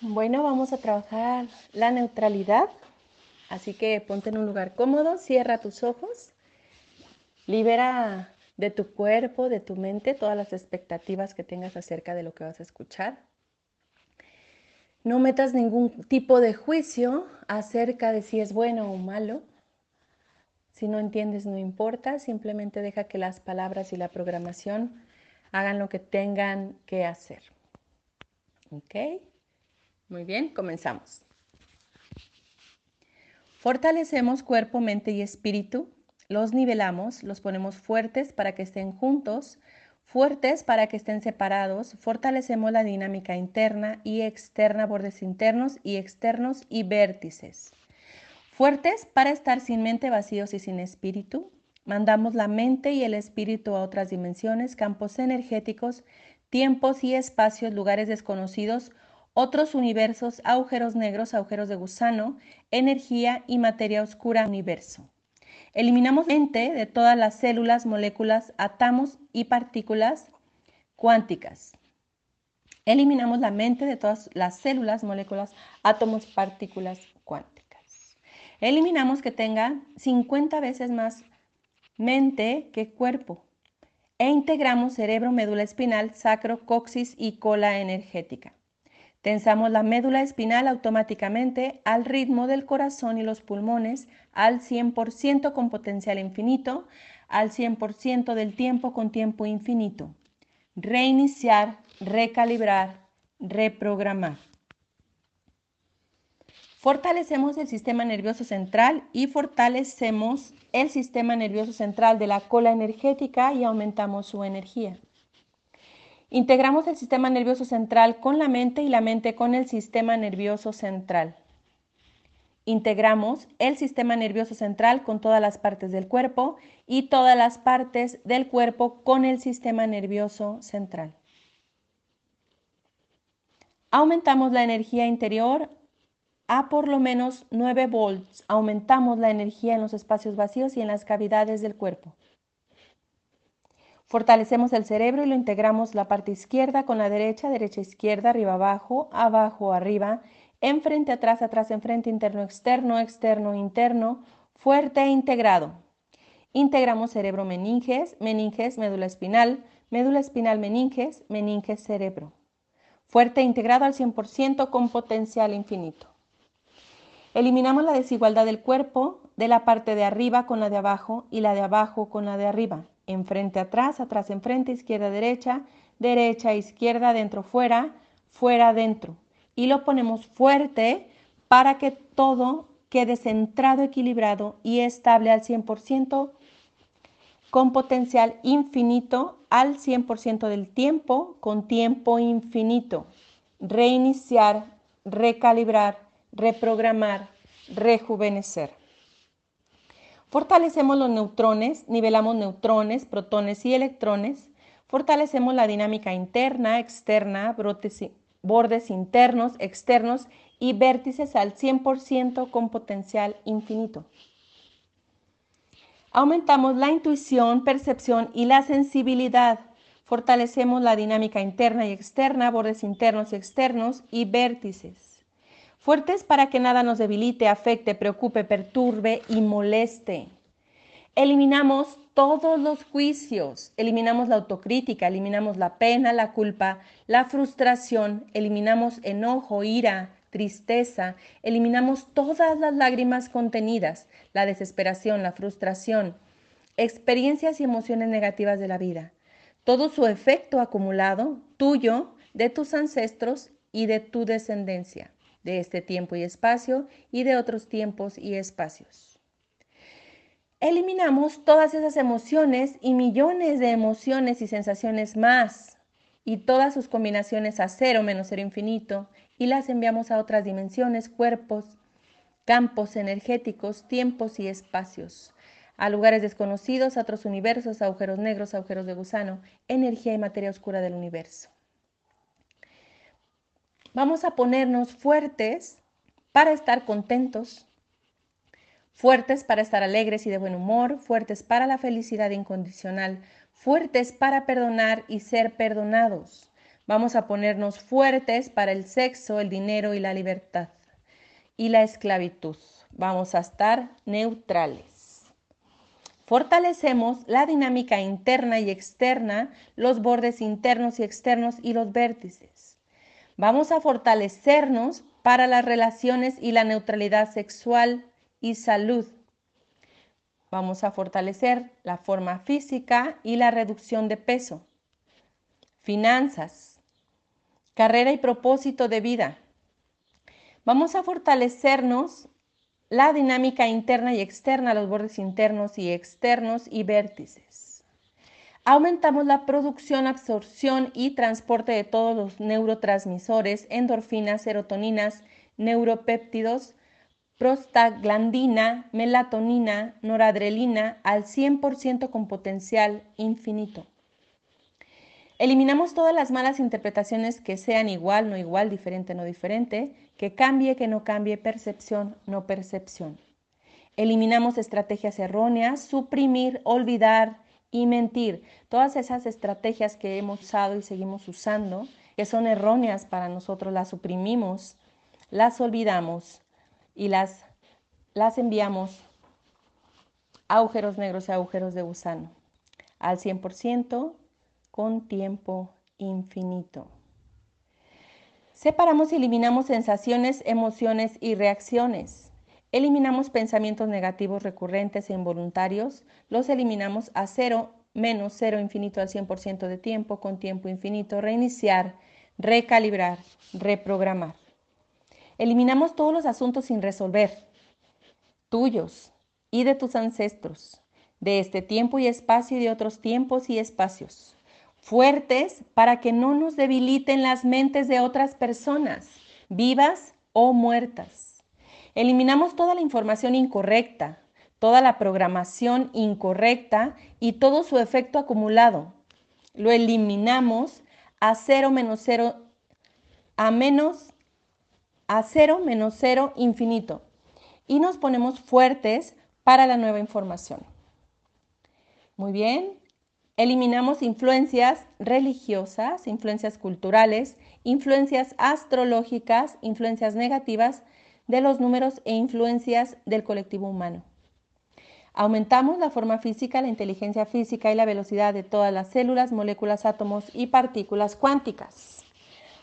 Bueno, vamos a trabajar la neutralidad. Así que ponte en un lugar cómodo, cierra tus ojos, libera de tu cuerpo, de tu mente, todas las expectativas que tengas acerca de lo que vas a escuchar. No metas ningún tipo de juicio acerca de si es bueno o malo. Si no entiendes, no importa, simplemente deja que las palabras y la programación hagan lo que tengan que hacer. ¿Ok? Muy bien, comenzamos. Fortalecemos cuerpo, mente y espíritu. Los nivelamos, los ponemos fuertes para que estén juntos, fuertes para que estén separados. Fortalecemos la dinámica interna y externa, bordes internos y externos y vértices. Fuertes para estar sin mente, vacíos y sin espíritu. Mandamos la mente y el espíritu a otras dimensiones, campos energéticos, tiempos y espacios, lugares desconocidos otros universos, agujeros negros, agujeros de gusano, energía y materia oscura universo. Eliminamos mente de todas las células, moléculas, átomos y partículas cuánticas. Eliminamos la mente de todas las células, moléculas, átomos, partículas cuánticas. Eliminamos que tenga 50 veces más mente que cuerpo. E integramos cerebro, médula espinal, sacro, coxis y cola energética. Tensamos la médula espinal automáticamente al ritmo del corazón y los pulmones al 100% con potencial infinito, al 100% del tiempo con tiempo infinito. Reiniciar, recalibrar, reprogramar. Fortalecemos el sistema nervioso central y fortalecemos el sistema nervioso central de la cola energética y aumentamos su energía. Integramos el sistema nervioso central con la mente y la mente con el sistema nervioso central. Integramos el sistema nervioso central con todas las partes del cuerpo y todas las partes del cuerpo con el sistema nervioso central. Aumentamos la energía interior a por lo menos 9 volts. Aumentamos la energía en los espacios vacíos y en las cavidades del cuerpo. Fortalecemos el cerebro y lo integramos la parte izquierda con la derecha, derecha, izquierda, arriba, abajo, abajo, arriba, enfrente, atrás, atrás, enfrente, interno, externo, externo, interno, fuerte e integrado. Integramos cerebro, meninges, meninges, médula espinal, médula espinal, meninges, meninges, cerebro. Fuerte e integrado al 100% con potencial infinito. Eliminamos la desigualdad del cuerpo de la parte de arriba con la de abajo y la de abajo con la de arriba enfrente, atrás, atrás, enfrente, izquierda, derecha, derecha, izquierda, dentro, fuera, fuera, dentro. Y lo ponemos fuerte para que todo quede centrado, equilibrado y estable al 100% con potencial infinito al 100% del tiempo, con tiempo infinito. Reiniciar, recalibrar, reprogramar, rejuvenecer. Fortalecemos los neutrones, nivelamos neutrones, protones y electrones. Fortalecemos la dinámica interna, externa, bordes internos, externos y vértices al 100% con potencial infinito. Aumentamos la intuición, percepción y la sensibilidad. Fortalecemos la dinámica interna y externa, bordes internos y externos y vértices fuertes para que nada nos debilite, afecte, preocupe, perturbe y moleste. Eliminamos todos los juicios, eliminamos la autocrítica, eliminamos la pena, la culpa, la frustración, eliminamos enojo, ira, tristeza, eliminamos todas las lágrimas contenidas, la desesperación, la frustración, experiencias y emociones negativas de la vida, todo su efecto acumulado, tuyo, de tus ancestros y de tu descendencia de este tiempo y espacio y de otros tiempos y espacios. Eliminamos todas esas emociones y millones de emociones y sensaciones más y todas sus combinaciones a cero menos cero infinito y las enviamos a otras dimensiones, cuerpos, campos energéticos, tiempos y espacios, a lugares desconocidos, a otros universos, agujeros negros, agujeros de gusano, energía y materia oscura del universo. Vamos a ponernos fuertes para estar contentos, fuertes para estar alegres y de buen humor, fuertes para la felicidad incondicional, fuertes para perdonar y ser perdonados, Vamos a ponernos fuertes para el sexo, el dinero y la libertad y la esclavitud. Vamos a estar neutrales. Fortalecemos la dinámica interna y externa, los bordes internos y externos y los vértices. Vamos a fortalecernos para las relaciones y la neutralidad sexual y salud. Vamos a fortalecer la forma física y la reducción de peso. Finanzas, carrera y propósito de vida. Vamos a fortalecernos la dinámica interna y externa, los bordes internos y externos y vértices. Aumentamos la producción, absorción y transporte de todos los neurotransmisores, endorfinas, serotoninas, neuropéptidos, prostaglandina, melatonina, noradrenalina al 100% con potencial infinito. Eliminamos todas las malas interpretaciones que sean igual, no igual, diferente, no diferente, que cambie, que no cambie, percepción, no percepción. Eliminamos estrategias erróneas, suprimir, olvidar y mentir. Todas esas estrategias que hemos usado y seguimos usando, que son erróneas para nosotros, las suprimimos, las olvidamos y las, las enviamos agujeros negros y agujeros de gusano. Al 100% con tiempo infinito. Separamos y eliminamos sensaciones, emociones y reacciones. Eliminamos pensamientos negativos recurrentes e involuntarios. Los eliminamos a cero, menos cero infinito al 100% de tiempo, con tiempo infinito. Reiniciar, recalibrar, reprogramar. Eliminamos todos los asuntos sin resolver, tuyos y de tus ancestros, de este tiempo y espacio y de otros tiempos y espacios fuertes para que no nos debiliten las mentes de otras personas, vivas o muertas. Eliminamos toda la información incorrecta, toda la programación incorrecta y todo su efecto acumulado. Lo eliminamos a cero menos cero, a menos, a cero menos cero infinito. Y nos ponemos fuertes para la nueva información. Muy bien, Eliminamos influencias religiosas, influencias culturales, influencias astrológicas, influencias negativas de los números e influencias del colectivo humano. Aumentamos la forma física, la inteligencia física y la velocidad de todas las células, moléculas, átomos y partículas cuánticas.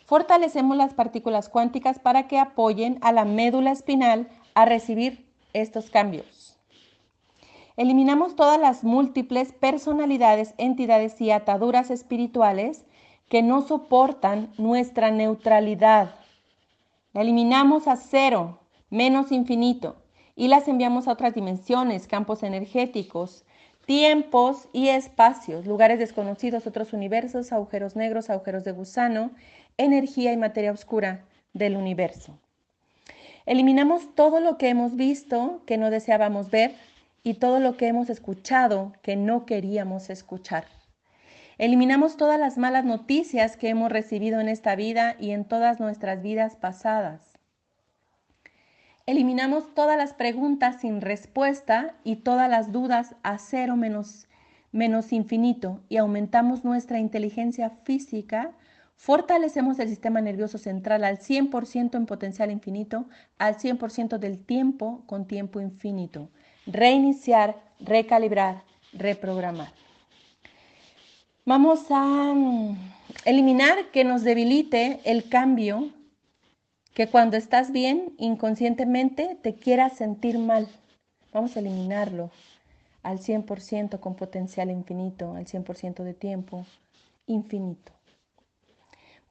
Fortalecemos las partículas cuánticas para que apoyen a la médula espinal a recibir estos cambios. Eliminamos todas las múltiples personalidades, entidades y ataduras espirituales que no soportan nuestra neutralidad. La eliminamos a cero, menos infinito, y las enviamos a otras dimensiones, campos energéticos, tiempos y espacios, lugares desconocidos, otros universos, agujeros negros, agujeros de gusano, energía y materia oscura del universo. Eliminamos todo lo que hemos visto que no deseábamos ver, y todo lo que hemos escuchado que no queríamos escuchar. Eliminamos todas las malas noticias que hemos recibido en esta vida y en todas nuestras vidas pasadas. Eliminamos todas las preguntas sin respuesta y todas las dudas a cero menos, menos infinito y aumentamos nuestra inteligencia física, fortalecemos el sistema nervioso central al 100% en potencial infinito, al 100% del tiempo con tiempo infinito reiniciar, recalibrar, reprogramar. Vamos a eliminar que nos debilite el cambio, que cuando estás bien, inconscientemente te quieras sentir mal. Vamos a eliminarlo al 100% con potencial infinito, al 100% de tiempo infinito.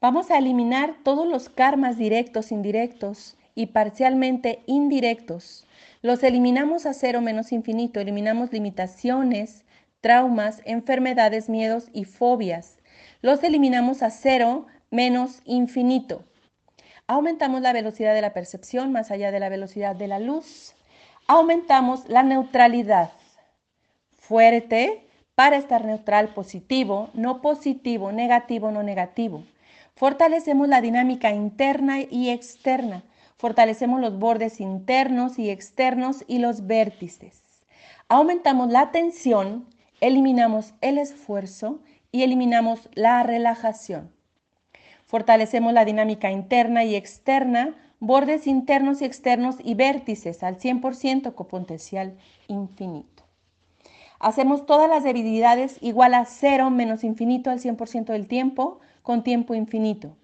Vamos a eliminar todos los karmas directos, indirectos y parcialmente indirectos los eliminamos a cero menos infinito, eliminamos limitaciones, traumas, enfermedades, miedos y fobias. Los eliminamos a cero menos infinito. Aumentamos la velocidad de la percepción más allá de la velocidad de la luz. Aumentamos la neutralidad. Fuerte para estar neutral, positivo, no positivo, negativo, no negativo. Fortalecemos la dinámica interna y externa. Fortalecemos los bordes internos y externos y los vértices. Aumentamos la tensión, eliminamos el esfuerzo y eliminamos la relajación. Fortalecemos la dinámica interna y externa, bordes internos y externos y vértices al 100% con potencial infinito. Hacemos todas las debilidades igual a cero menos infinito al 100% del tiempo con tiempo infinito.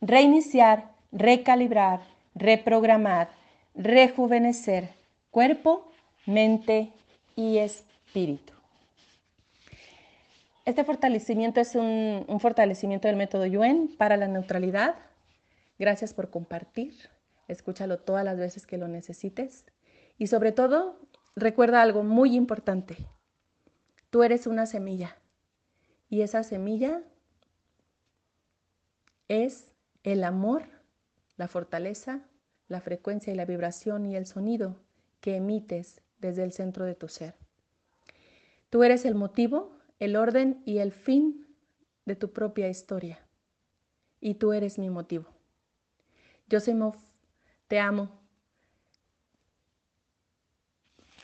Reiniciar, recalibrar, reprogramar, rejuvenecer cuerpo, mente y espíritu. Este fortalecimiento es un, fortalecimiento del método Yuen para la neutralidad. Gracias por compartir. Escúchalo todas las veces que lo necesites. Y sobre todo, recuerda algo muy importante. Tú eres una semilla. Y esa semilla es el amor, la fortaleza, la frecuencia y la vibración y el sonido que emites desde el centro de tu ser. Tú eres el motivo el orden y el fin de tu propia historia. Y tú eres mi motivo. Yo soy Mof, te amo,